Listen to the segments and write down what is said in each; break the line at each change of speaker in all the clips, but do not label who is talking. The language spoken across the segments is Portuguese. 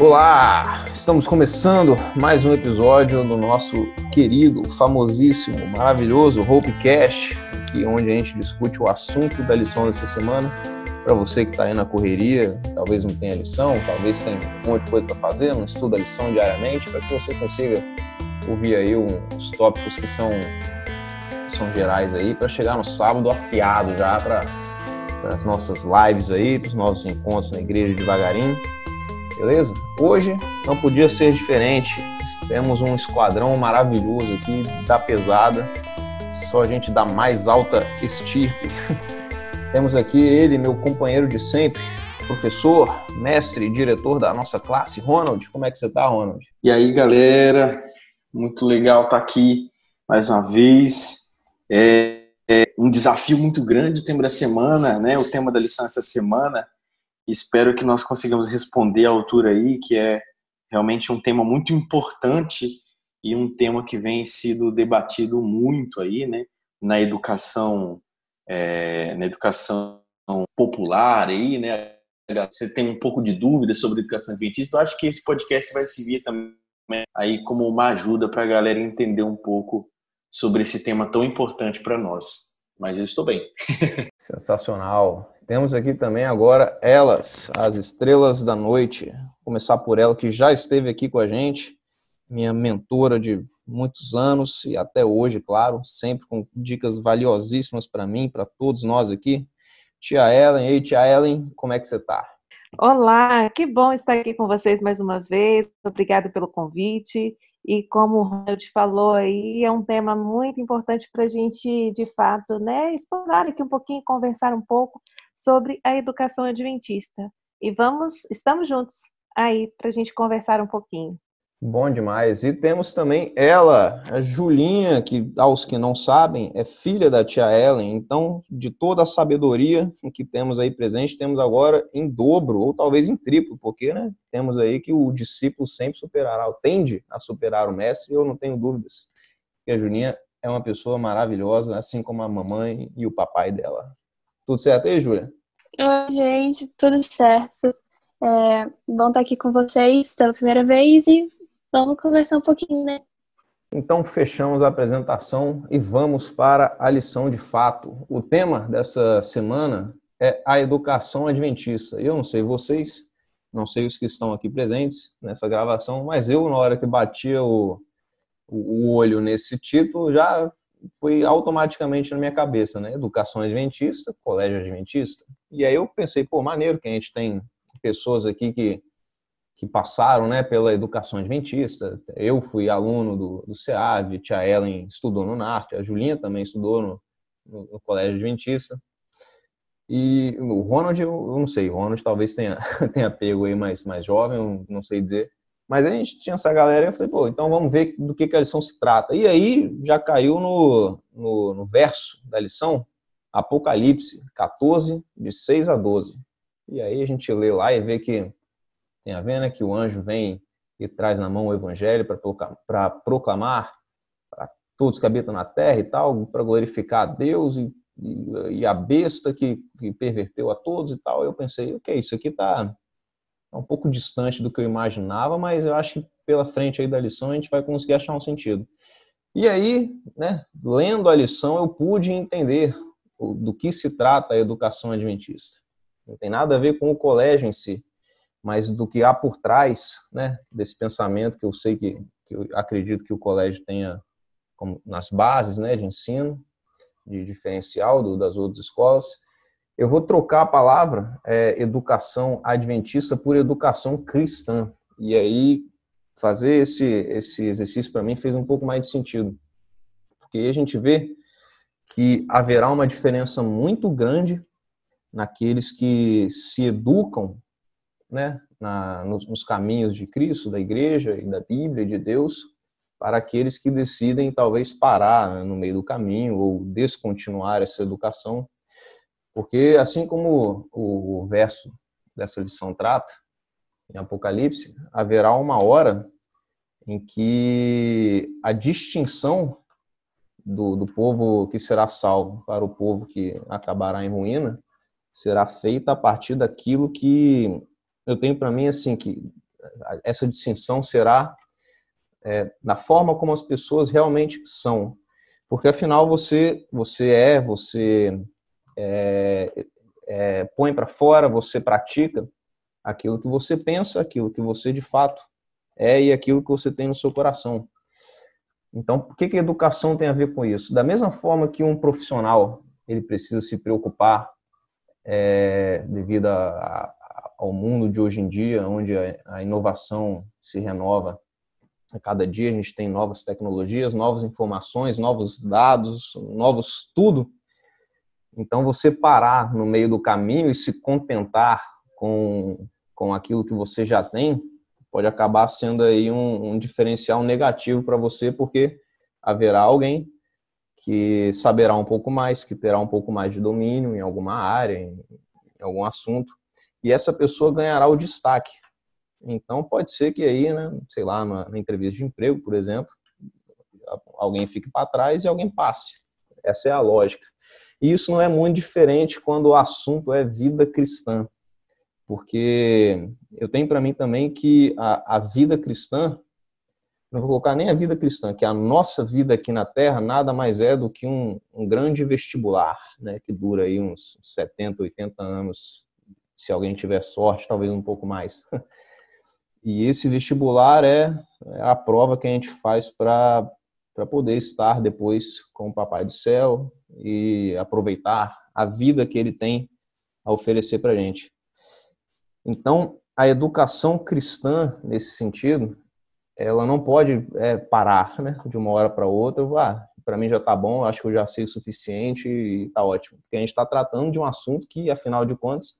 Olá! Estamos começando mais um episódio do nosso querido, famosíssimo, maravilhoso Hope Cash, aqui onde a gente discute o assunto da lição dessa semana. Para você que está aí na correria, talvez não tenha lição, talvez tenha um monte de coisa para fazer, não estuda a lição diariamente, para que você consiga ouvir aí uns tópicos que são, que são gerais aí, para chegar no sábado afiado já para as nossas lives aí, para os nossos encontros na igreja devagarinho beleza? Hoje não podia ser diferente. Temos um esquadrão maravilhoso aqui da pesada, só gente da mais alta estirpe. Temos aqui ele, meu companheiro de sempre, professor, mestre, diretor da nossa classe, Ronald. Como é que você tá, Ronald?
E aí, galera? Muito legal estar tá aqui mais uma vez. É, é um desafio muito grande o tema da semana, né? O tema da lição essa semana Espero que nós consigamos responder à altura aí, que é realmente um tema muito importante e um tema que vem sido debatido muito aí, né, na educação, é, na educação popular aí, né, você tem um pouco de dúvida sobre educação adventista, eu acho que esse podcast vai servir também aí como uma ajuda para a galera entender um pouco sobre esse tema tão importante para nós. Mas eu estou bem.
Sensacional. Temos aqui também agora elas, as estrelas da noite. Vou começar por ela que já esteve aqui com a gente, minha mentora de muitos anos e até hoje, claro, sempre com dicas valiosíssimas para mim, para todos nós aqui. Tia Ellen, ei tia Ellen, como é que você está?
Olá, que bom estar aqui com vocês mais uma vez. Obrigada pelo convite. E como o Ronald falou aí, é um tema muito importante para a gente, de fato, né, explorar aqui um pouquinho, conversar um pouco sobre a educação adventista. E vamos, estamos juntos aí para a gente conversar um pouquinho.
Bom demais. E temos também ela, a Julinha, que aos que não sabem, é filha da tia Ellen. Então, de toda a sabedoria que temos aí presente, temos agora em dobro, ou talvez em triplo, porque né, temos aí que o discípulo sempre superará, tende a superar o mestre, eu não tenho dúvidas que a Julinha é uma pessoa maravilhosa, assim como a mamãe e o papai dela. Tudo certo aí, Júlia?
Oi, gente, tudo certo. É bom estar aqui com vocês pela primeira vez e vamos conversar um pouquinho, né?
Então, fechamos a apresentação e vamos para a lição de fato. O tema dessa semana é a educação adventista. Eu não sei vocês, não sei os que estão aqui presentes nessa gravação, mas eu, na hora que batia o, o olho nesse título, já foi automaticamente na minha cabeça, né? Educação adventista, colégio adventista. E aí eu pensei, pô, maneiro que a gente tem pessoas aqui que que passaram né, pela educação adventista. Eu fui aluno do, do SEAV, tia Ellen estudou no NASP, a Julinha também estudou no, no, no Colégio Adventista. E o Ronald, eu não sei, o Ronald talvez tenha, tenha pego aí mais, mais jovem, eu não sei dizer. Mas a gente tinha essa galera e eu falei, pô, então vamos ver do que, que a lição se trata. E aí já caiu no, no, no verso da lição, Apocalipse 14, de 6 a 12. E aí a gente lê lá e vê que tem a ver, né, que o anjo vem e traz na mão o evangelho para proclamar para todos que habitam na terra e tal, para glorificar a Deus e, e, e a besta que, que, perverteu a todos e tal. Eu pensei, ok, isso aqui está tá um pouco distante do que eu imaginava, mas eu acho que pela frente aí da lição a gente vai conseguir achar um sentido. E aí, né, lendo a lição, eu pude entender do que se trata a educação adventista. Não tem nada a ver com o colégio em si, mas do que há por trás né, desse pensamento que eu sei que, que eu acredito que o colégio tenha como nas bases né, de ensino, de diferencial do, das outras escolas. Eu vou trocar a palavra é, educação adventista por educação cristã. E aí, fazer esse, esse exercício para mim fez um pouco mais de sentido. Porque a gente vê que haverá uma diferença muito grande naqueles que se educam né, na, nos, nos, caminhos de Cristo, da igreja e da Bíblia, de Deus, para aqueles que decidem talvez parar né, no meio do caminho ou descontinuar essa educação. Porque, assim como o, verso dessa lição trata, em Apocalipse, haverá uma hora em que a distinção do, do povo que será salvo para o povo que acabará em ruína será feita a partir daquilo que eu tenho para mim assim que essa distinção será é, na forma como as pessoas realmente são. Porque afinal você, você é, você é, é, põe para fora, você pratica aquilo que você pensa, aquilo que você de fato é e aquilo que você tem no seu coração. Então, o que, que a educação tem a ver com isso? Da mesma forma que um profissional ele precisa se preocupar é, devido a, a, ao mundo de hoje em dia, onde a, a inovação se renova a cada dia, a gente tem novas tecnologias, novas informações, novos dados, novos tudo. Então, você parar no meio do caminho e se contentar com, com aquilo que você já tem, pode acabar sendo aí um, um diferencial negativo para você, porque haverá alguém que saberá um pouco mais, que terá um pouco mais de domínio em alguma área, em, em algum assunto, e essa pessoa ganhará o destaque. Então, pode ser que aí, né, sei lá, na, na entrevista de emprego, por exemplo, alguém fique para trás e alguém passe. Essa é a lógica. E isso não é muito diferente quando o assunto é vida cristã porque eu tenho para mim também que a, a, vida cristã, não vou colocar nem a vida cristã, que a nossa vida aqui na Terra nada mais é do que um, um grande vestibular, né, que dura aí uns 70, 80 anos, se alguém tiver sorte, talvez um pouco mais. E esse vestibular é, é a prova que a gente faz para poder estar depois com o Papai do Céu e aproveitar a vida que ele tem a oferecer para a gente. Então, a educação cristã, nesse sentido, ela não pode é, parar né, de uma hora para outra. Ah, para mim já está bom, acho que eu já sei o suficiente e está ótimo. Porque a gente está tratando de um assunto que, afinal de contas,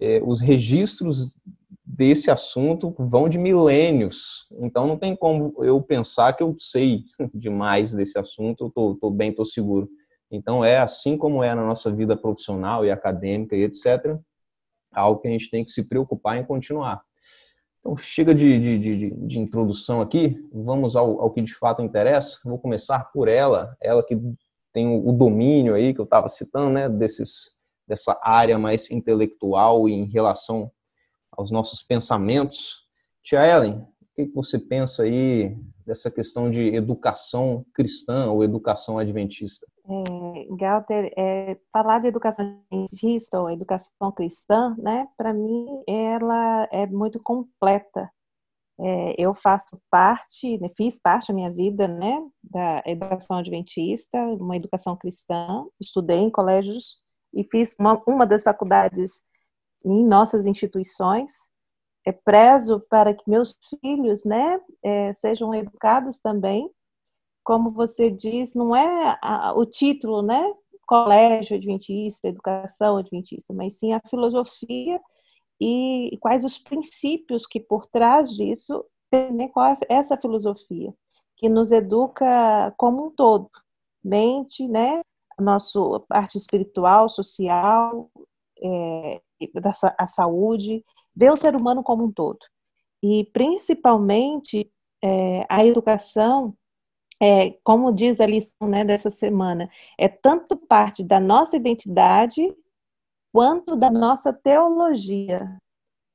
é, os registros desse assunto vão de milênios. Então não tem como eu pensar que eu sei demais desse assunto, eu estou bem, estou seguro. Então é assim como é na nossa vida profissional e acadêmica e etc algo que a gente tem que se preocupar em continuar. Então, chega de, de, de, de introdução aqui, vamos ao, ao, que de fato interessa. Vou começar por ela, ela que tem o domínio aí que eu estava citando, né, desses, dessa área mais intelectual e em relação aos nossos pensamentos. Tia Ellen, o que você pensa aí dessa questão de educação cristã ou educação adventista?
É, Galter, é, falar de educação adventista ou educação cristã, né, para mim ela é muito completa. É, eu faço parte, né, fiz parte da minha vida, né, da educação adventista, uma educação cristã, estudei em colégios e fiz uma, uma das faculdades em nossas instituições, é, prezo para que meus filhos, né, é, sejam educados também. Como você diz, não é a, o título, né, colégio adventista, educação adventista, mas sim a filosofia e, quais os princípios que por trás disso tem, né, qual é essa filosofia que nos educa como um todo, mente, né, nossa parte espiritual, social, é, a saúde, ver o ser humano como um todo. E, principalmente, é, a educação, é, como diz a lição né, dessa semana, é tanto parte da nossa identidade quanto da nossa teologia.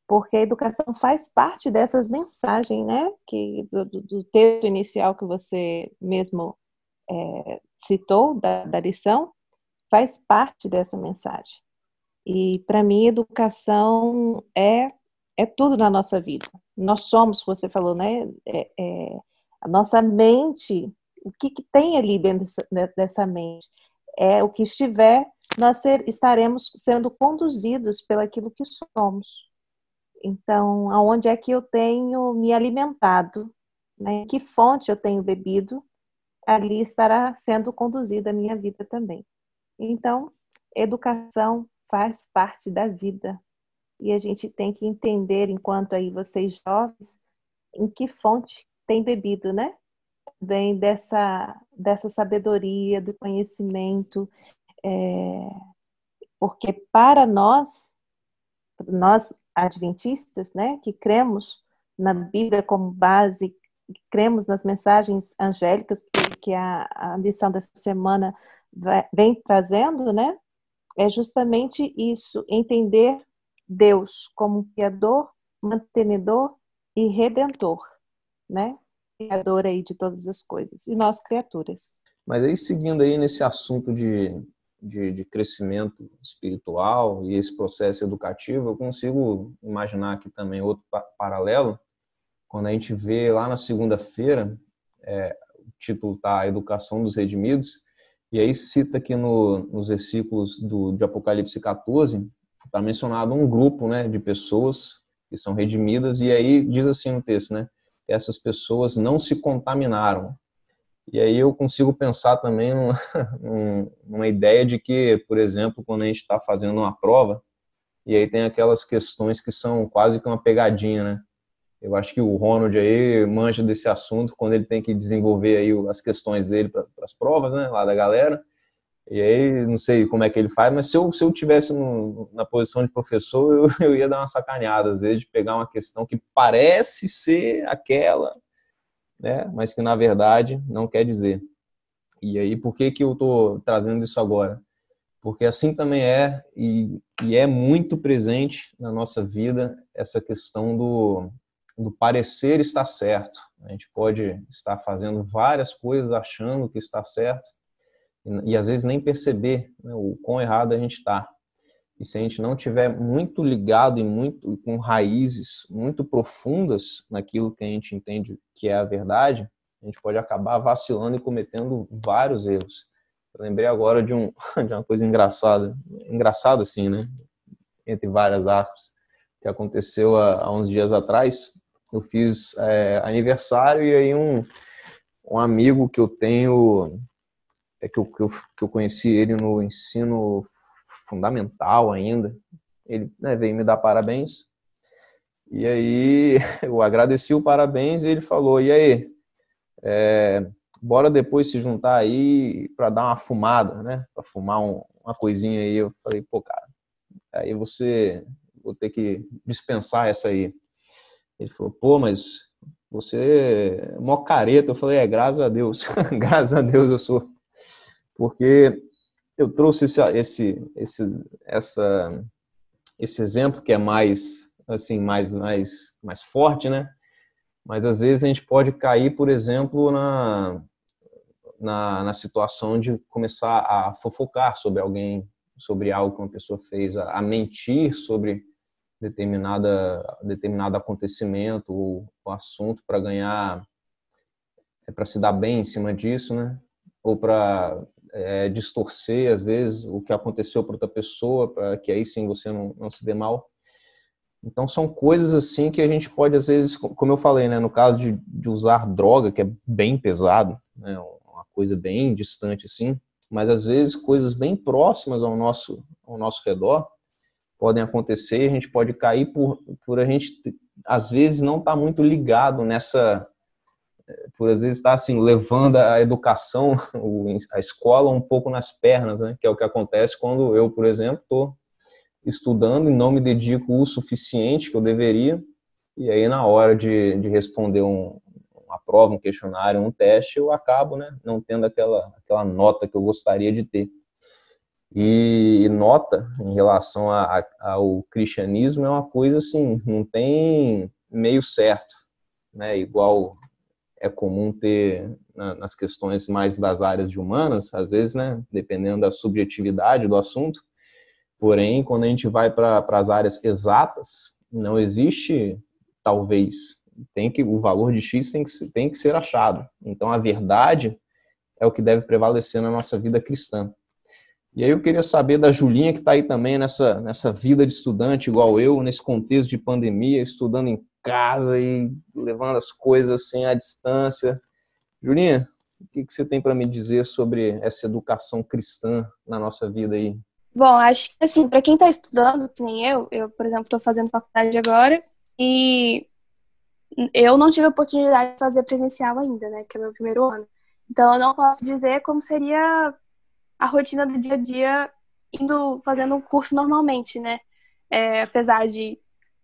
Porque a educação faz parte dessa mensagem, né? Que, do, do texto inicial que você mesmo é, citou, da, da lição, faz parte dessa mensagem. E para mim, educação é, é tudo na nossa vida. Nós somos, você falou, né? É, é, a nossa mente, o que, que tem ali dentro dessa, dessa, mente? É o que estiver, nós ser, estaremos sendo conduzidos pelaquilo que somos. Então, aonde é que eu tenho me alimentado? Né? Que fonte eu tenho bebido? Ali estará sendo conduzida a minha vida também. Então, educação faz parte da vida. E a gente tem que entender, enquanto aí vocês jovens, em que fonte tem bebido, né? Vem dessa, dessa sabedoria, do conhecimento, é, porque para nós, nós adventistas, né, que cremos na Bíblia como base, cremos nas mensagens angélicas que, que a, a lição dessa semana vem trazendo, né, é justamente isso, entender Deus como criador, mantenedor e redentor, né? Criador aí de todas as coisas, e nós criaturas.
Mas aí, seguindo aí nesse assunto de, de, de crescimento espiritual e esse processo educativo, eu consigo imaginar aqui também outro paralelo, quando a gente vê lá na segunda-feira, é, o título está Educação dos Redimidos, e aí cita aqui no, nos versículos do, de Apocalipse 14, está mencionado um grupo né, de pessoas que são redimidas, e aí diz assim no texto, né, essas pessoas não se contaminaram. E aí eu consigo pensar também numa, numa ideia de que, por exemplo, quando a gente está fazendo uma prova, e aí tem aquelas questões que são quase que uma pegadinha, né? Eu acho que o Ronald aí manja desse assunto quando ele tem que desenvolver aí as questões dele para as provas, né, lá da galera. E aí, não sei como é que ele faz, mas se eu, se eu tivesse no, na posição de professor, eu, eu ia dar uma sacaneada, às vezes, de pegar uma questão que parece ser aquela, né, mas que na verdade não quer dizer. E aí, por que, que eu estou trazendo isso agora? Porque assim também é, e, e é muito presente na nossa vida, essa questão do, do parecer estar certo. A gente pode estar fazendo várias coisas achando que está certo e, e às vezes nem perceber né, o quão errado a gente está. E se a gente não tiver muito ligado e muito com raízes muito profundas naquilo que a gente entende que é a verdade, a gente pode acabar vacilando e cometendo vários erros. Eu lembrei agora de, um, de uma coisa engraçada, engraçada assim, né? Entre várias aspas, que aconteceu há, há uns dias atrás eu fiz é, aniversário e aí um, um amigo que eu tenho, é que eu, que eu, que eu conheci ele no ensino fundamental ainda, ele né, veio me dar parabéns. E aí eu agradeci o parabéns e ele falou, e aí, é, bora depois se juntar aí para dar uma fumada, né? Para fumar um, uma coisinha aí. Eu falei, pô, cara, aí você vou ter que dispensar essa aí. Ele falou, pô, mas você é mó careta. Eu falei, é, graças a Deus, graças a Deus eu sou. Porque eu trouxe esse, esse, esse, essa, esse exemplo que é mais, assim, mais, mais, mais forte, né? Mas às vezes a gente pode cair, por exemplo, na, na, na situação de começar a fofocar sobre alguém, sobre algo que uma pessoa fez, a, a mentir sobre determinada determinado acontecimento ou, assunto para ganhar é para se dar bem em cima disso, né? Ou para é, distorcer às vezes o que aconteceu para outra pessoa, para que aí sim você não, não se dê mal. Então são coisas assim que a gente pode às vezes, como eu falei, né, no caso de, de usar droga, que é bem pesado, né, uma coisa bem distante assim, mas às vezes coisas bem próximas ao nosso ao nosso redor podem acontecer, a gente pode cair por, por a gente, às vezes, não estar tá muito ligado nessa, por às vezes estar tá, assim, levando a educação, a escola um pouco nas pernas, né? que é o que acontece quando eu, por exemplo, estou estudando e não me dedico o suficiente que eu deveria, e aí na hora de, de responder um, uma prova, um questionário, um teste, eu acabo né, não tendo aquela, aquela nota que eu gostaria de ter. E nota em relação a, a, ao cristianismo é uma coisa assim, não tem meio certo, né? Igual é comum ter na, nas questões mais das áreas de humanas, às vezes, né? Dependendo da subjetividade do assunto. Porém, quando a gente vai para as áreas exatas, não existe talvez tem que o valor de x tem que, tem que ser achado. Então, a verdade é o que deve prevalecer na nossa vida cristã. E aí eu queria saber da Julinha, que está aí também nessa, nessa vida de estudante, igual eu, nesse contexto de pandemia, estudando em casa e levando as coisas assim à distância. Julinha, o que, que você tem para me dizer sobre essa educação cristã na nossa vida aí?
Bom, acho que assim, para quem está estudando, que nem eu, eu, por exemplo, estou fazendo faculdade agora e eu não tive a oportunidade de fazer presencial ainda, né, que é meu primeiro ano. Então eu não posso dizer como seria a rotina do dia a dia indo fazendo o curso normalmente, né? É, apesar de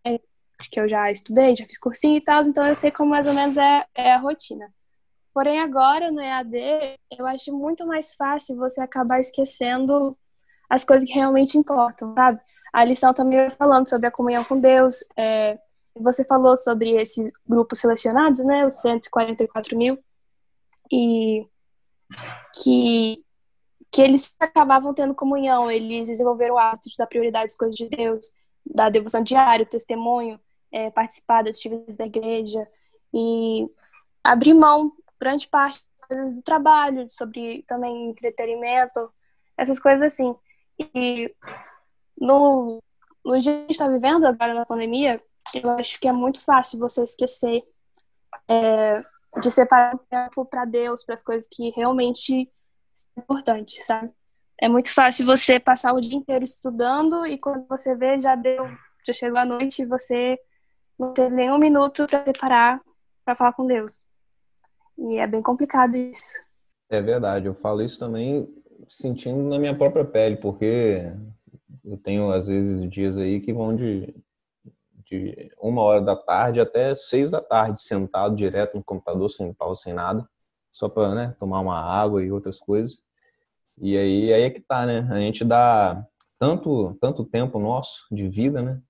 é, que eu já estudei, já fiz cursinho e tal, então eu sei como mais ou menos é, é a rotina. Porém, agora no EAD, eu acho muito mais fácil você acabar esquecendo as coisas que realmente importam, sabe? A lição também vai falando sobre a comunhão com Deus, é, Você falou sobre esses grupos selecionados, né? Os 144 mil. E que, que eles acabavam tendo comunhão, eles desenvolveram o hábito de dar prioridade às coisas de Deus, da devoção diária, testemunho, é, participar das atividades da igreja e abrir mão, grande parte do trabalho, sobre também entretenimento, essas coisas assim. E no, no dia que a gente está vivendo agora na pandemia, eu acho que é muito fácil você esquecer é, de separar tempo para Deus, para as coisas que realmente são importantes, sabe? É muito fácil você passar o dia inteiro estudando e quando você vê já deu, já chegou a noite e você não teve nenhum minuto para separar para falar com Deus. E é bem complicado isso.
É verdade, eu falo isso também sentindo na minha própria pele, porque eu tenho às vezes dias aí que vão de de uma hora da tarde até seis da tarde, sentado direto no computador, sem pausa, sem nada, só para né, tomar uma água e outras coisas. E aí, aí é que tá, né? A gente dá tanto, tanto tempo nosso de vida, né?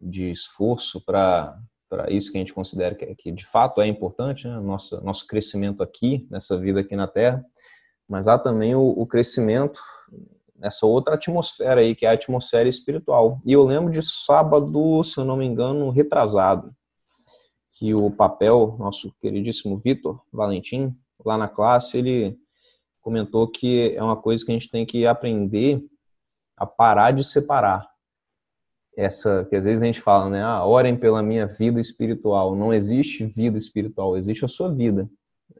De esforço para isso que a gente considera que, que de fato é importante, né? Nosso, nosso crescimento aqui, nessa vida aqui na Terra, mas há também o, o crescimento nessa outra atmosfera aí, que é a atmosfera espiritual. E eu lembro de sábado, se eu não me engano, retrasado, que o papel, nosso queridíssimo Vitor Valentim, lá na classe, ele comentou que é uma coisa que a gente tem que aprender a parar de separar. Essa, que às vezes a gente fala, né? Ah, orem pela minha vida espiritual. Não existe vida espiritual, existe a sua vida.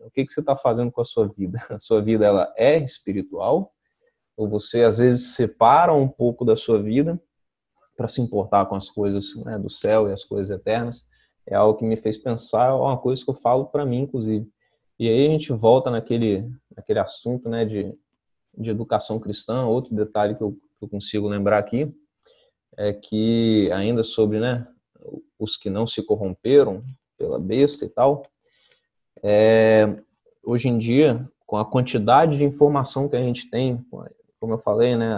O que, que você está fazendo com a sua vida? A sua vida ela é espiritual ou você às vezes separa um pouco da sua vida para se importar com as coisas né, do céu e as coisas eternas, é algo que me fez pensar, é uma coisa que eu falo para mim, inclusive. E aí a gente volta naquele, naquele assunto né, de, de educação cristã, outro detalhe que eu, que eu consigo lembrar aqui, é que ainda sobre né, os que não se corromperam pela besta e tal, é, hoje em dia, com a quantidade de informação que a gente tem, como eu falei, né,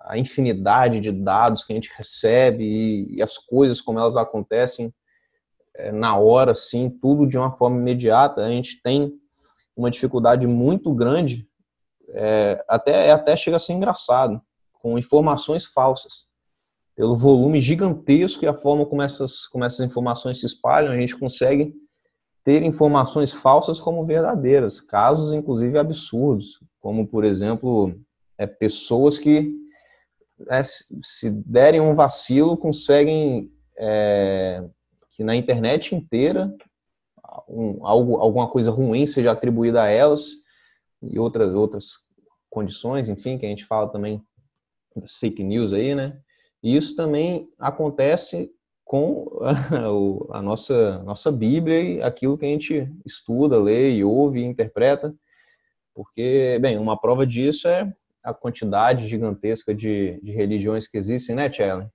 a infinidade de dados que a gente recebe e, e as coisas como elas acontecem na hora, sim, tudo de uma forma imediata, a gente tem uma dificuldade muito grande, é, até, até chega a ser engraçado, com informações falsas. Pelo volume gigantesco e a forma como essas, como essas informações se espalham, a gente consegue ter informações falsas como verdadeiras, casos inclusive absurdos, como por exemplo é, pessoas que, é, se derem um vacilo, conseguem é, que na internet inteira um, algo, alguma coisa ruim seja atribuída a elas e outras, outras condições, enfim, que a gente fala também das fake news aí, né? E isso também acontece com a, a nossa, nossa Bíblia e aquilo que a gente estuda, lê e ouve e interpreta. Porque, bem, uma prova disso é a quantidade gigantesca de, de religiões que existem, né, Tchellen?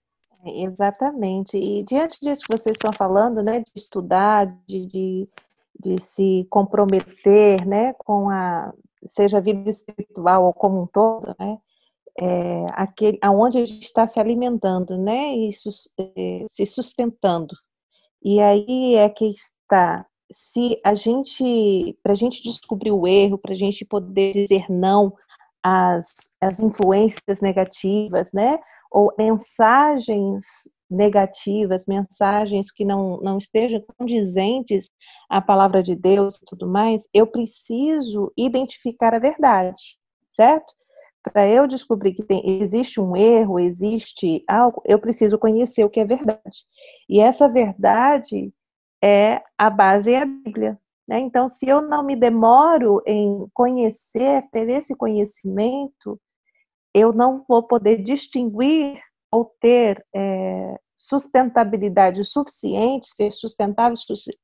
Exatamente. E diante disso que vocês estão falando, né, de estudar, de, de, de se comprometer, né, com a seja a vida espiritual ou como um todo, né, é, aquele, aonde a gente está se alimentando, né, e sus, é, se sustentando. E aí é que está, se a gente, para a gente descobrir o erro, para a gente poder dizer não as, as influências negativas, né? Ou mensagens negativas, mensagens que não, não estejam condizentes à palavra de Deus e tudo mais, eu preciso identificar a verdade, certo? Para eu descobrir que tem, existe um erro, existe algo, eu preciso conhecer o que é verdade. E essa verdade é a base é a Bíblia, né? Então, se eu não me demoro em conhecer, ter esse conhecimento, eu não vou poder distinguir ou ter é, sustentabilidade suficiente, ser sustentável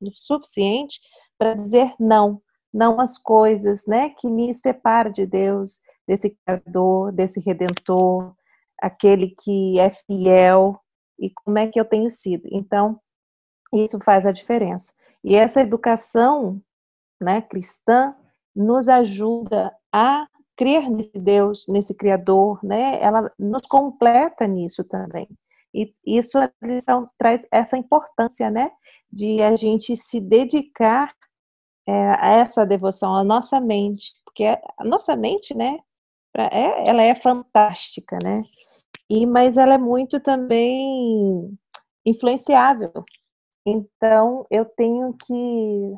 o suficiente para dizer não, não às coisas, né, que me separam de Deus, desse Criador, desse Redentor, aquele que é fiel e como é que eu tenho sido. Então, isso faz a diferença. E essa educação né, cristã nos ajuda a crer nesse Deus, nesse Criador, né? Ela nos completa nisso também. E isso a lição traz essa importância, né? De a gente se dedicar é, a essa devoção, à nossa mente, porque a nossa mente, né? É, ela é fantástica, né? E, mas ela é muito também influenciável. Então, eu tenho que,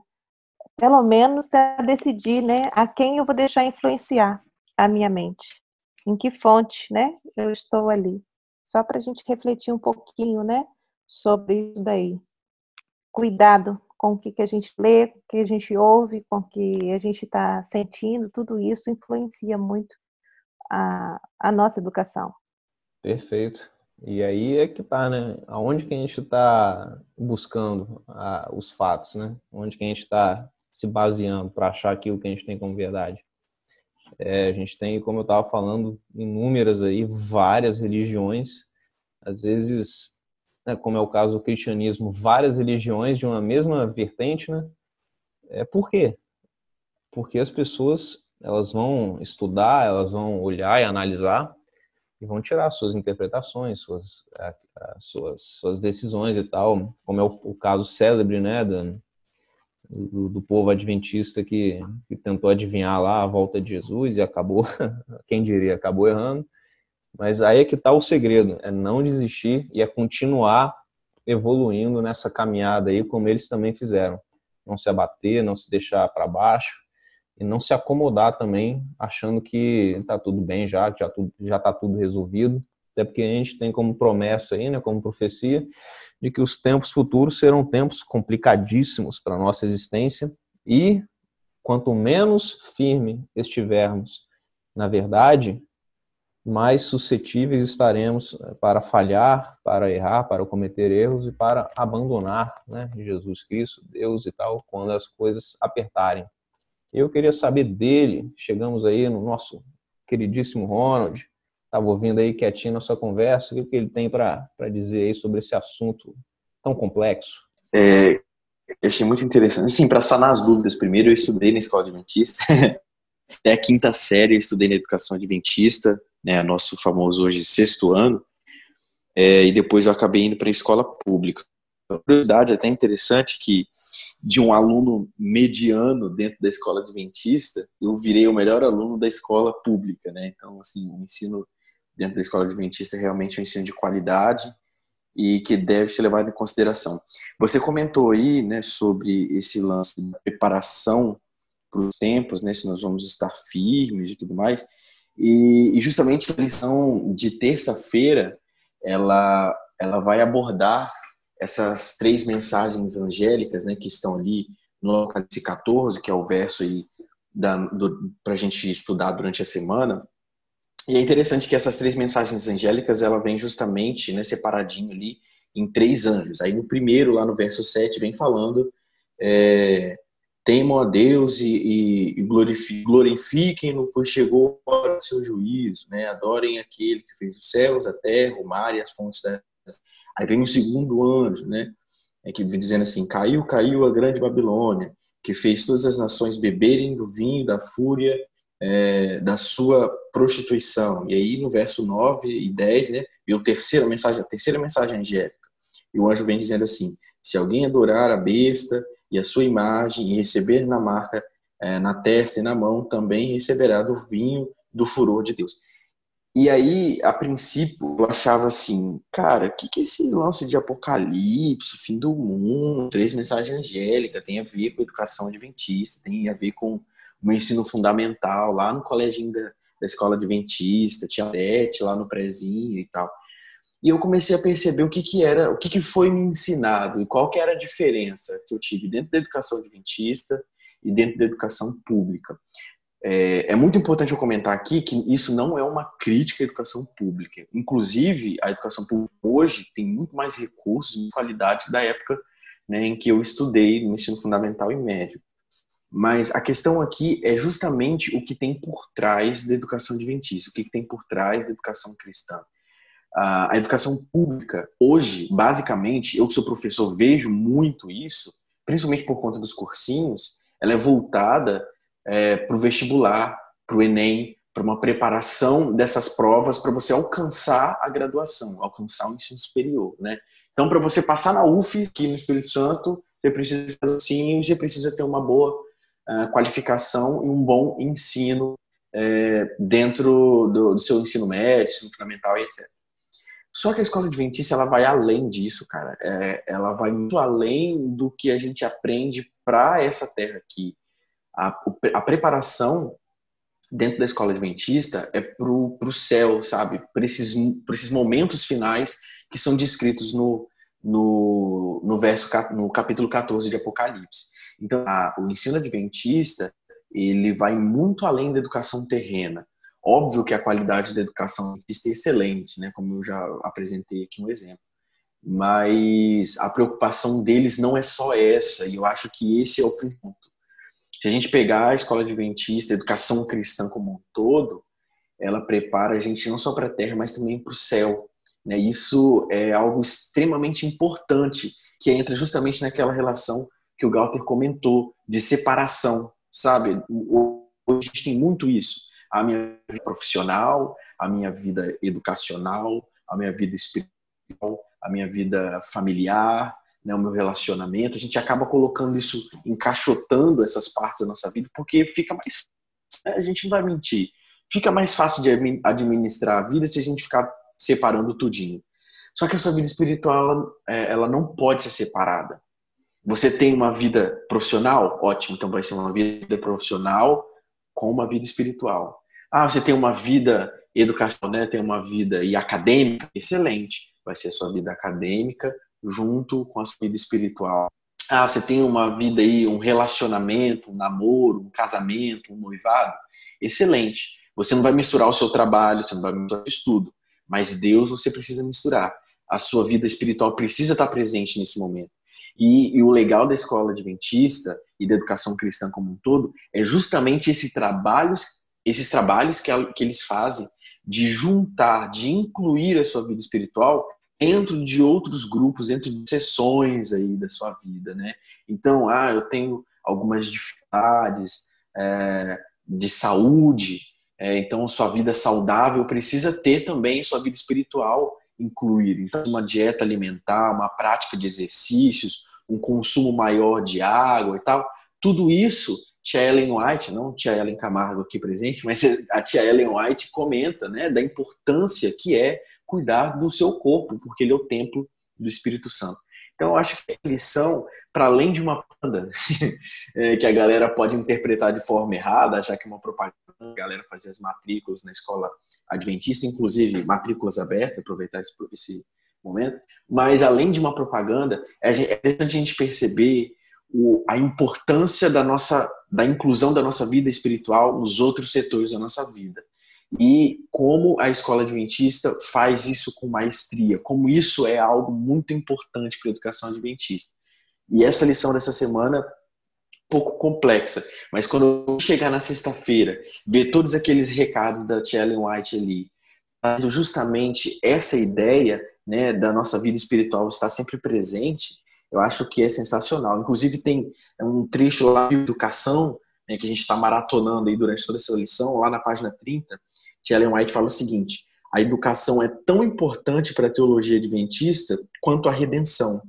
pelo menos, decidir, né, a quem eu vou deixar influenciar a minha mente. Em que fonte, né, eu estou ali. Só para a gente refletir um pouquinho, né, sobre isso daí. Cuidado com o que, que a gente lê, com o que a gente ouve, com o que a gente está sentindo, tudo isso influencia muito a, a nossa educação.
Perfeito. E aí é que tá, né? Aonde que a gente está buscando a, os fatos, né? Onde que a gente está se baseando para achar aquilo que a gente tem como verdade. É, a gente tem, como eu estava falando, inúmeras aí, várias religiões, às vezes, né, como é o caso do cristianismo, várias religiões de uma mesma vertente, né? É, por quê? Porque as pessoas, elas vão estudar, elas vão olhar e analisar e vão tirar suas interpretações, suas, suas, suas decisões e tal, como é o, o caso célebre, né, do, do, do, povo adventista que, que tentou adivinhar lá a volta de Jesus e acabou, quem diria, acabou errando. Mas aí é que está o segredo, é não desistir e é continuar evoluindo nessa caminhada aí, como eles também fizeram. Não se abater, não se deixar para baixo, e não se acomodar também achando que está tudo bem já, que já tudo, já está tudo resolvido, até porque a gente tem como promessa aí, né, como profecia, de que os tempos futuros serão tempos complicadíssimos para a nossa existência e quanto menos firme estivermos na verdade, mais suscetíveis estaremos para falhar, para errar, para cometer erros e para abandonar né, Jesus Cristo, Deus e tal, quando as coisas apertarem. Eu queria saber dele. Chegamos aí no nosso queridíssimo Ronald. Estava ouvindo aí quietinho nossa conversa. O que ele tem para dizer aí sobre esse assunto tão complexo?
É, eu achei muito interessante. Sim, para sanar as dúvidas, primeiro eu estudei na escola adventista. Até a quinta série eu estudei na educação adventista, né, nosso famoso hoje sexto ano. É, e depois eu acabei indo para a escola pública. Uma curiosidade até interessante que de um aluno mediano dentro da escola adventista, eu virei o melhor aluno da escola pública, né? Então, assim, o ensino dentro da escola adventista é realmente um ensino de qualidade e que deve ser levado em consideração. Você comentou aí, né, sobre esse lance da preparação para os tempos, né, se nós vamos estar firmes e tudo mais, e, e justamente a lição de terça-feira, ela, ela vai abordar essas três mensagens angélicas, né, que estão ali no Apocalipse 14, que é o verso aí para a gente estudar durante a semana. E é interessante que essas três mensagens angélicas, ela vem justamente, né, separadinho ali em três anjos. Aí no primeiro, lá no verso 7, vem falando é, temam a Deus e, e glorifiquem-no, pois chegou a hora do seu juízo, né? Adorem aquele que fez os céus, a terra, o mar e as fontes da Aí vem o segundo anjo, né? É que dizendo assim: caiu, caiu a grande Babilônia, que fez todas as nações beberem do vinho da fúria é, da sua prostituição. E aí no verso 9 e 10, né? E a terceira mensagem, a terceira mensagem angélica. E o anjo vem dizendo assim: se alguém adorar a besta e a sua imagem e receber na marca é, na testa e na mão, também receberá do vinho do furor de Deus. E aí, a princípio, eu achava assim, cara, o que, que esse lance de apocalipse, fim do mundo, três mensagens angélicas, tem a ver com educação adventista, tem a ver com o ensino fundamental, lá no colégio da, da escola adventista, tinha sete lá no prezinho e tal. E eu comecei a perceber o que, que era, o que, que foi me ensinado e qual que era a diferença que eu tive dentro da educação adventista e dentro da educação pública. É, é, muito importante eu comentar aqui que isso não é uma crítica à educação pública. Inclusive, a educação pública hoje tem muito mais recursos e qualidade da época né, em que eu estudei no ensino fundamental e médio. Mas a questão aqui é justamente o que tem por trás da educação adventista, o que tem por trás da educação cristã. A educação pública, hoje, basicamente, eu que sou professor vejo muito isso, principalmente por conta dos cursinhos, ela é voltada é, para o vestibular, para o Enem, para uma preparação dessas provas para você alcançar a graduação, alcançar o ensino superior, né? Então, para você passar na UF, aqui no Espírito Santo, você precisa fazer assim, você precisa ter uma boa qualificação e um bom ensino uh, dentro do, do, seu ensino médio, ensino fundamental e etc. Só que a escola adventista ela vai além disso, cara. É, ela vai muito além do que a gente aprende para essa terra aqui. A, a preparação dentro da escola adventista é pro, pro céu, sabe? Para esses, esses momentos finais que são descritos no, no, no verso no capítulo 14 de Apocalipse. Então, a, o ensino adventista ele vai muito além da educação terrena. Óbvio que a qualidade da educação adventista é excelente, né? Como eu já apresentei aqui um exemplo. Mas a preocupação deles não é só essa, e eu acho que esse é o ponto. Se a gente pegar a escola adventista, a educação cristã como um todo, ela prepara a gente não só para a terra, mas também para o céu. Né? Isso é algo extremamente importante, que entra justamente naquela relação que o Galter comentou, de separação, sabe? Hoje tem muito isso. A minha vida profissional, a minha vida educacional, a minha vida espiritual, a minha vida familiar, né, o meu relacionamento, a gente acaba colocando isso, encaixotando essas partes da nossa vida, porque fica mais. Né, a gente não vai mentir. Fica mais fácil de administrar a vida se a gente ficar separando tudinho. Só que a sua vida espiritual, ela, é, ela não pode ser separada. Você tem uma vida profissional? Ótimo, então vai ser uma vida profissional com uma vida espiritual. Ah, você tem uma vida educacional, né? tem uma vida e acadêmica? Excelente. Vai ser a sua vida acadêmica junto com a sua vida espiritual. Ah, você tem uma vida aí, um relacionamento, um namoro, um casamento, um noivado? Excelente. Você não vai misturar o seu trabalho, você não vai misturar o estudo, mas Deus você precisa misturar. A sua vida espiritual precisa estar presente nesse momento. E, e, o legal da escola adventista e da educação cristã como um todo é justamente esse trabalhos, esses trabalhos que, que eles fazem de juntar, de incluir a sua vida espiritual dentro de outros grupos, dentro de sessões aí da sua vida, né? Então, ah, eu tenho algumas dificuldades é, de saúde, é, então sua vida saudável precisa ter também sua vida espiritual incluída. Então, uma dieta alimentar, uma prática de exercícios, um consumo maior de água e tal, tudo isso tia Ellen White, não tia Ellen Camargo aqui presente, mas a tia Ellen White comenta, né, da importância que é cuidar do seu corpo, porque ele é o templo do Espírito Santo. Então, eu acho que a lição, para além de uma panda, é, que a galera pode interpretar de forma errada, já que é uma propaganda, a galera fazia as matrículas na escola adventista, inclusive matrículas abertas, aproveitar esse, esse momento. Mas, além de uma propaganda, é interessante a gente perceber o, a importância da nossa da inclusão da nossa vida espiritual nos outros setores da nossa vida e como a escola adventista faz isso com maestria, como isso é algo muito importante para a educação adventista. E essa lição dessa semana pouco complexa, mas quando eu chegar na sexta-feira, ver todos aqueles recados da Ellen White ali, justamente essa ideia né, da nossa vida espiritual estar sempre presente, eu acho que é sensacional. Inclusive tem um trecho lá de educação né, que a gente está maratonando aí durante toda essa lição, lá na página 30, que Ellen White fala o seguinte: a educação é tão importante para a teologia adventista quanto a redenção,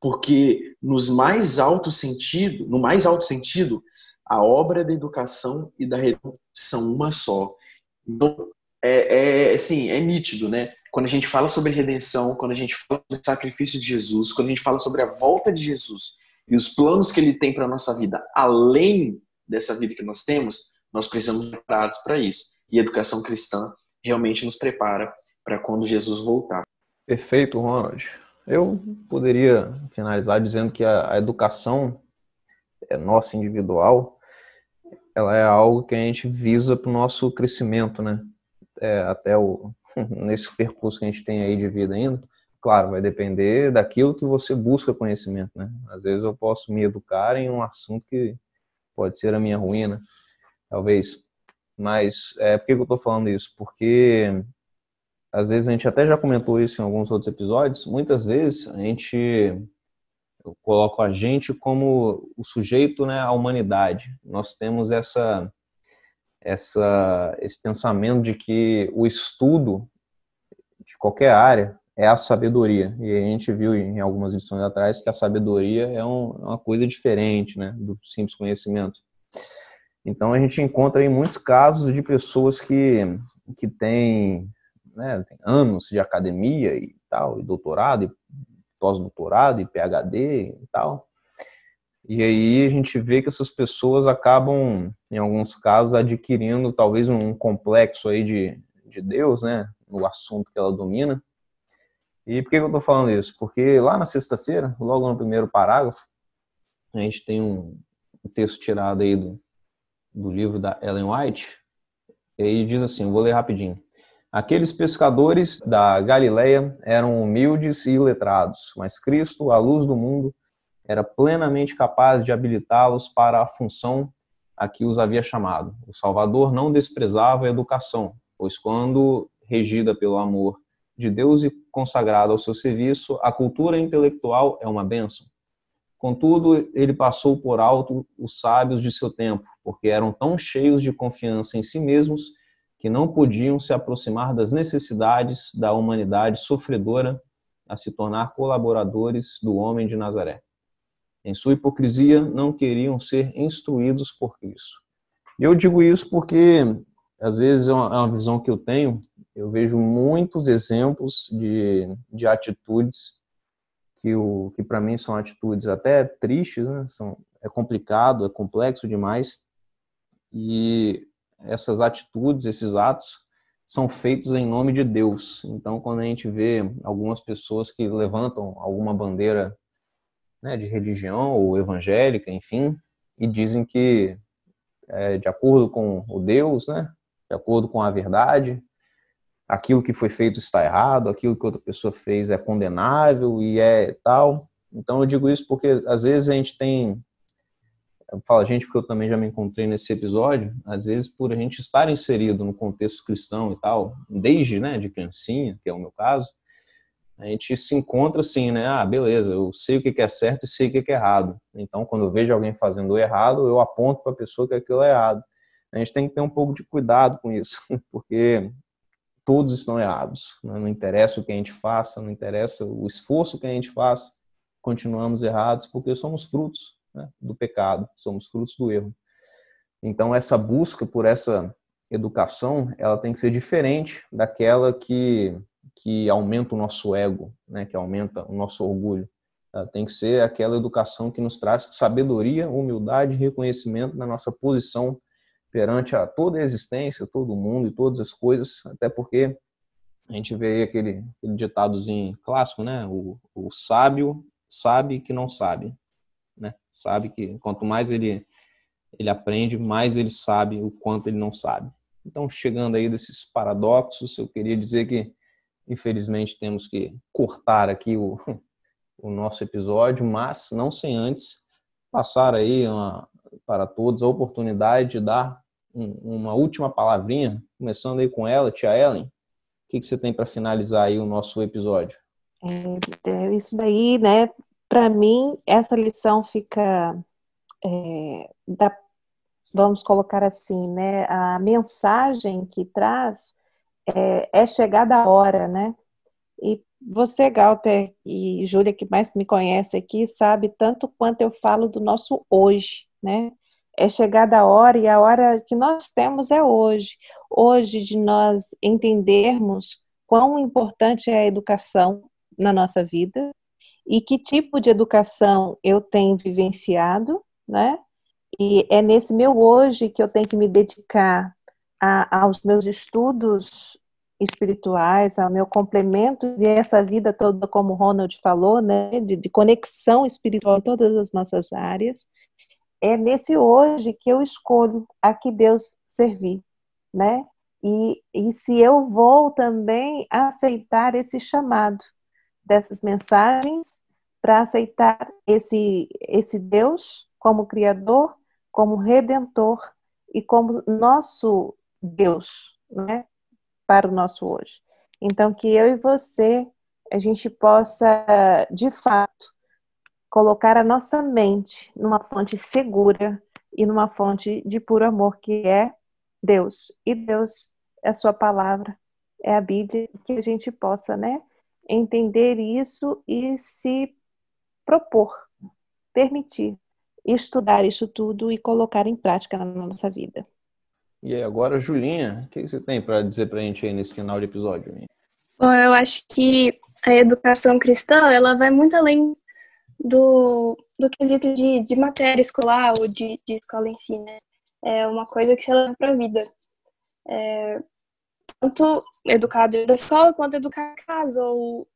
porque nos mais alto sentido, no mais alto sentido, a obra da educação e da redenção são uma só. Então, é, é assim, é nítido, né? Quando a gente fala sobre redenção, quando a gente fala sobre o sacrifício de Jesus, quando a gente fala sobre a volta de Jesus e os planos que ele tem para a nossa vida, além dessa vida que nós temos, nós precisamos preparados para isso. E a educação cristã realmente nos prepara para quando Jesus voltar.
Perfeito, Ronald. Eu poderia finalizar dizendo que a, a educação é nossa individual, ela é algo que a gente visa para o nosso crescimento, né? É, até o, nesse percurso que a gente tem aí de vida ainda. Claro, vai depender daquilo que você busca conhecimento, né? Às vezes eu posso me educar em um assunto que pode ser a minha ruína, talvez. Mas é, por que eu estou falando isso? Porque às vezes a gente até já comentou isso em alguns outros episódios. Muitas vezes a gente eu coloco a gente como o sujeito, né, a humanidade. Nós temos essa essa, esse pensamento de que o estudo de qualquer área é a sabedoria. E a gente viu em algumas edições atrás que a sabedoria é um, é uma coisa diferente né, do simples conhecimento. Então a gente encontra em muitos casos de pessoas que, que têm, né, têm anos de academia e tal, e doutorado, e pós-doutorado, e PhD e tal. E aí a gente vê que essas pessoas acabam, em alguns casos, adquirindo talvez um complexo aí de, de Deus, né, no assunto que ela domina, e por que eu estou falando isso? Porque lá na sexta-feira, logo no primeiro parágrafo, a gente tem um texto tirado aí do, do livro da Ellen White, e aí diz assim, vou ler rapidinho. Aqueles pescadores da Galileia eram humildes e letrados, mas Cristo, a luz do mundo, era plenamente capaz de habilitá-los para a função a que os havia chamado. O Salvador não desprezava a educação, pois quando regida pelo amor de Deus e consagrado ao seu serviço, a cultura intelectual é uma bênção. Contudo, ele passou por alto os sábios de seu tempo, porque eram tão cheios de confiança em si mesmos que não podiam se aproximar das necessidades da humanidade sofredora a se tornar colaboradores do homem de Nazaré. Em sua hipocrisia, não queriam ser instruídos por Cristo. E eu digo isso porque, às vezes, é uma é visão que eu tenho eu vejo muitos exemplos de, de atitudes que, o, que para mim são atitudes até tristes, né? são, é complicado, é complexo demais, e essas atitudes, esses atos, são feitos em nome de Deus. Então, quando a gente vê algumas pessoas que levantam alguma bandeira né, de religião ou evangélica, enfim, e dizem que é, de acordo com o Deus, né, de acordo com a verdade, aquilo que foi feito está errado, aquilo que outra pessoa fez é condenável e é tal. Então eu digo isso porque às vezes a gente tem eu falo a gente porque eu também já me encontrei nesse episódio, às vezes por a gente estar inserido no contexto cristão e tal, desde, né, de criancinha, que é o meu caso, a gente se encontra assim, né, ah, beleza, eu sei o que é certo e sei o que é errado. Então, quando eu vejo alguém fazendo errado, eu aponto para a pessoa que aquilo é errado. A gente tem que ter um pouco de cuidado com isso, porque todos estão errados. Né? Não interessa o que a gente faça, não interessa o esforço que a gente faça, continuamos errados porque somos frutos né, do pecado, somos frutos do erro. Então essa busca por essa educação, ela tem que ser diferente daquela que que aumenta o nosso ego, né, que aumenta o nosso orgulho. Ela tem que ser aquela educação que nos traz sabedoria, humildade e reconhecimento da nossa posição perante a toda a existência, todo mundo e todas as coisas, até porque a gente vê aí aquele, aquele ditadozinho clássico, né? O, o sábio sabe que não sabe, né? Sabe que quanto mais ele ele aprende, mais ele sabe o quanto ele não sabe. Então, chegando aí desses paradoxos, eu queria dizer que infelizmente temos que cortar aqui o, o nosso episódio, mas não sem antes passar aí uma, para todos a oportunidade de dar um, uma última palavrinha, começando aí com ela, tia Ellen. O que, que você tem para finalizar aí o nosso episódio?
É, isso daí, né? Para mim, essa lição fica, é, da, vamos colocar assim, né? A mensagem que traz é, é chegada a hora, né? E você, Galter e Júlia, que mais me conhece aqui, sabe tanto quanto eu falo do nosso hoje, né? É chegada a hora e a hora que nós temos é hoje. Hoje de nós entendermos quão importante é a educação na nossa vida e que tipo de educação eu tenho vivenciado, né? E é nesse meu hoje que eu tenho que me dedicar a, aos meus estudos espirituais, ao meu complemento e essa vida toda, como o Ronald falou, né, de, de, conexão espiritual em todas as nossas áreas. É nesse hoje que eu escolho a que Deus servir, né? E, e se eu vou também aceitar esse chamado dessas mensagens para aceitar esse, esse Deus como Criador, como Redentor e como nosso Deus, né? para o nosso hoje. Então, que eu e você, a gente possa, de fato, colocar a nossa mente numa fonte segura e numa fonte de puro amor, que é Deus. E Deus é a sua palavra, é a Bíblia, que a gente possa, né, entender isso e se propor, permitir estudar isso tudo e colocar em prática na nossa vida.
E agora, Julinha, o que você tem para dizer para a gente aí nesse final de episódio? Julinha?
Bom, eu acho que a educação cristã ela vai muito além do, do quesito de, de matéria escolar ou de, de escola em si, né? É uma coisa que se leva para a vida. É, tanto educar dentro da escola quanto educar em casa ou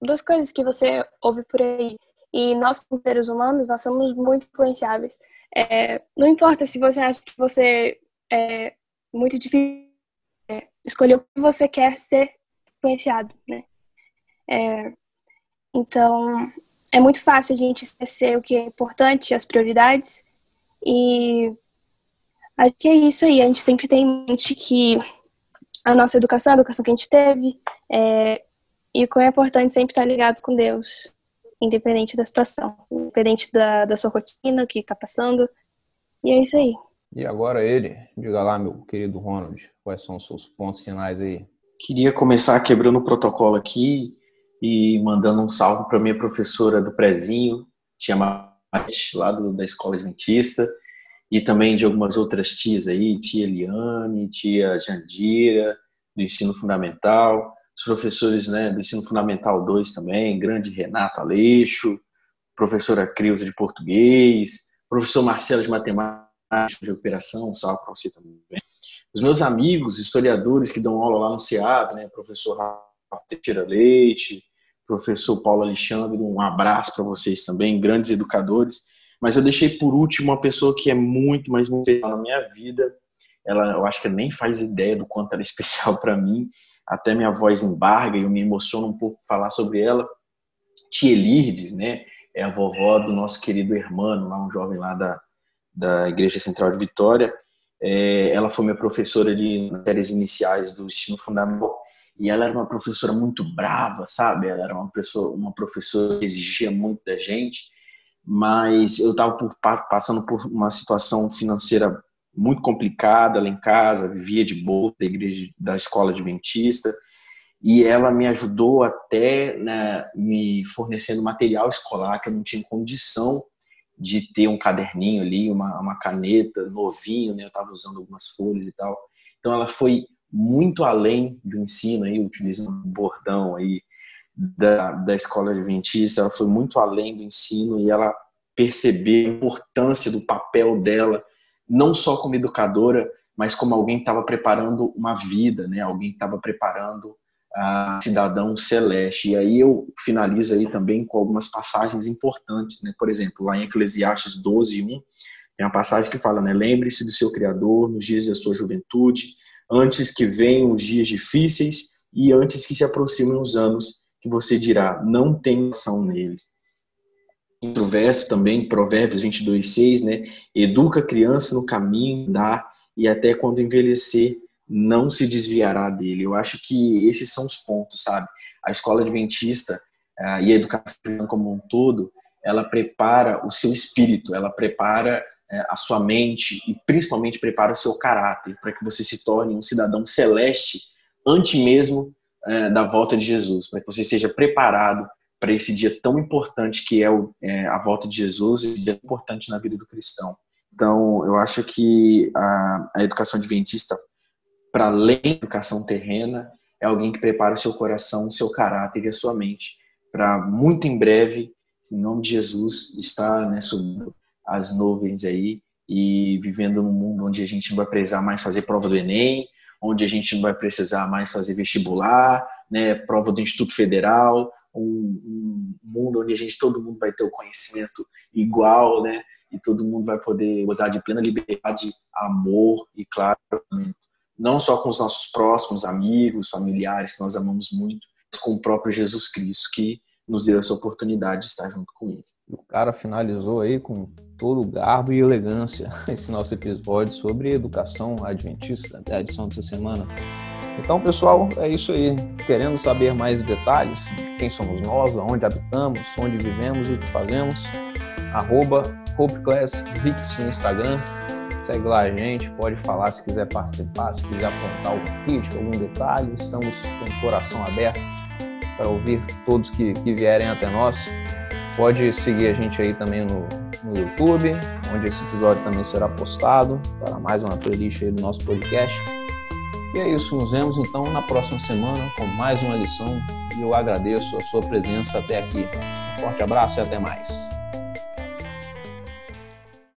das coisas que você ouve por aí. E nós, como seres humanos, nós somos muito influenciáveis. É, não importa se você acha que você é muito difícil é, escolher o que você quer ser influenciado, né? É, então, é muito fácil a gente esquecer o que é importante, as prioridades. E acho que é isso aí. A gente sempre tem em mente que a nossa educação, a educação que a gente teve, é, e o quão é importante sempre estar ligado com Deus independente da situação, independente da, da sua rotina, o que está passando. E é isso aí.
E agora ele, diga lá, meu querido Ronald, quais são os seus pontos finais aí?
Queria começar quebrando o protocolo aqui e mandando um salve para minha professora do prezinho, tia Mate, lá do, da escola adventista, e também de algumas outras tias aí, tia Eliane, tia Jandira, do ensino fundamental, os professores né, do ensino fundamental 2 também, grande Renato Aleixo, professora Creuza de português, professor Marcelo de matemática de recuperação, um salve para você também. Os meus amigos historiadores que dão aula lá no CEAB, né, professor Rafa Teixeira Leite, professor Paulo Alexandre, um abraço para vocês também, grandes educadores. Mas eu deixei por último uma pessoa que é muito, mais especial na minha vida. Ela, eu acho que nem faz ideia do quanto ela é especial para mim, até minha voz embarga e eu me emociono um pouco falar sobre ela. Tia Lirdes, né? É a vovó do nosso querido hermano, lá um jovem lá da, da Igreja Central de Vitória. É, ela foi minha professora ali nas séries iniciais do ensino fundamental e ela era uma professora muito brava, sabe? Ela era uma professora, uma professora que exigia muito da gente, mas eu estava passando por uma situação financeira muito complicada lá em casa, vivia de boa da igreja, da escola adventista, e ela me ajudou até né, me fornecendo material escolar que eu não tinha condição de ter um caderninho ali, uma, uma caneta novinho, né? Eu estava usando algumas folhas e tal. Então ela foi muito além do ensino aí, utilizando um bordão aí da, da escola adventista, ela foi muito além do ensino e ela percebeu a importância do papel dela não só como educadora, mas como alguém que estava preparando uma vida, né? Alguém que estava preparando a cidadão celeste. E aí eu finalizo aí também com algumas passagens importantes, né? Por exemplo, lá em Eclesiastes 12, 1, tem uma passagem que fala, né? Lembre-se do seu Criador nos dias da sua juventude, antes que venham os dias difíceis e antes que se aproximem os anos que você dirá, não tem ação neles outro verso também, Provérbios 22, 6, né? Educa a criança no caminho, dá, e até quando envelhecer, não se desviará dele. Eu acho que esses são os pontos, sabe? A escola adventista uh, e a educação como um todo, ela prepara o seu espírito, ela prepara uh, a sua mente e principalmente prepara o seu caráter para que você se torne um cidadão celeste antes mesmo uh, da volta de Jesus, para que você seja preparado para esse dia tão importante que é, o, é, a volta de Jesus, esse dia importante na vida do cristão. Então, eu acho que a, a educação adventista, para além da educação terrena, é alguém que prepara o seu coração, o seu caráter e a sua mente para muito em breve, em nome de Jesus, estar né, subindo as nuvens aí e vivendo num mundo onde a gente não vai precisar mais fazer prova do Enem, onde a gente não vai precisar mais fazer vestibular, né, prova do Instituto Federal, um, um, mundo onde a gente todo mundo vai ter o conhecimento igual, né? E todo mundo vai poder usar de plena liberdade, amor e claro, não só com os nossos próximos amigos, familiares que nós amamos muito, mas com o próprio Jesus Cristo que nos deu essa oportunidade de estar junto com Ele.
O cara finalizou aí com todo garbo e elegância esse nosso episódio sobre educação adventista, a edição dessa semana. Então, pessoal, é isso aí. Querendo saber mais detalhes de quem somos nós, onde habitamos, onde vivemos e o que fazemos, arroba HopeClassVix no Instagram. Segue lá a gente, pode falar se quiser participar, se quiser apontar algum crítico, algum detalhe. Estamos com o coração aberto para ouvir todos que, que vierem até nós. Pode seguir a gente aí também no, no YouTube, onde esse episódio também será postado para mais uma playlist aí do nosso podcast. E é isso, nos vemos então na próxima semana com mais uma lição e eu agradeço a sua presença até aqui. Um forte abraço e até mais.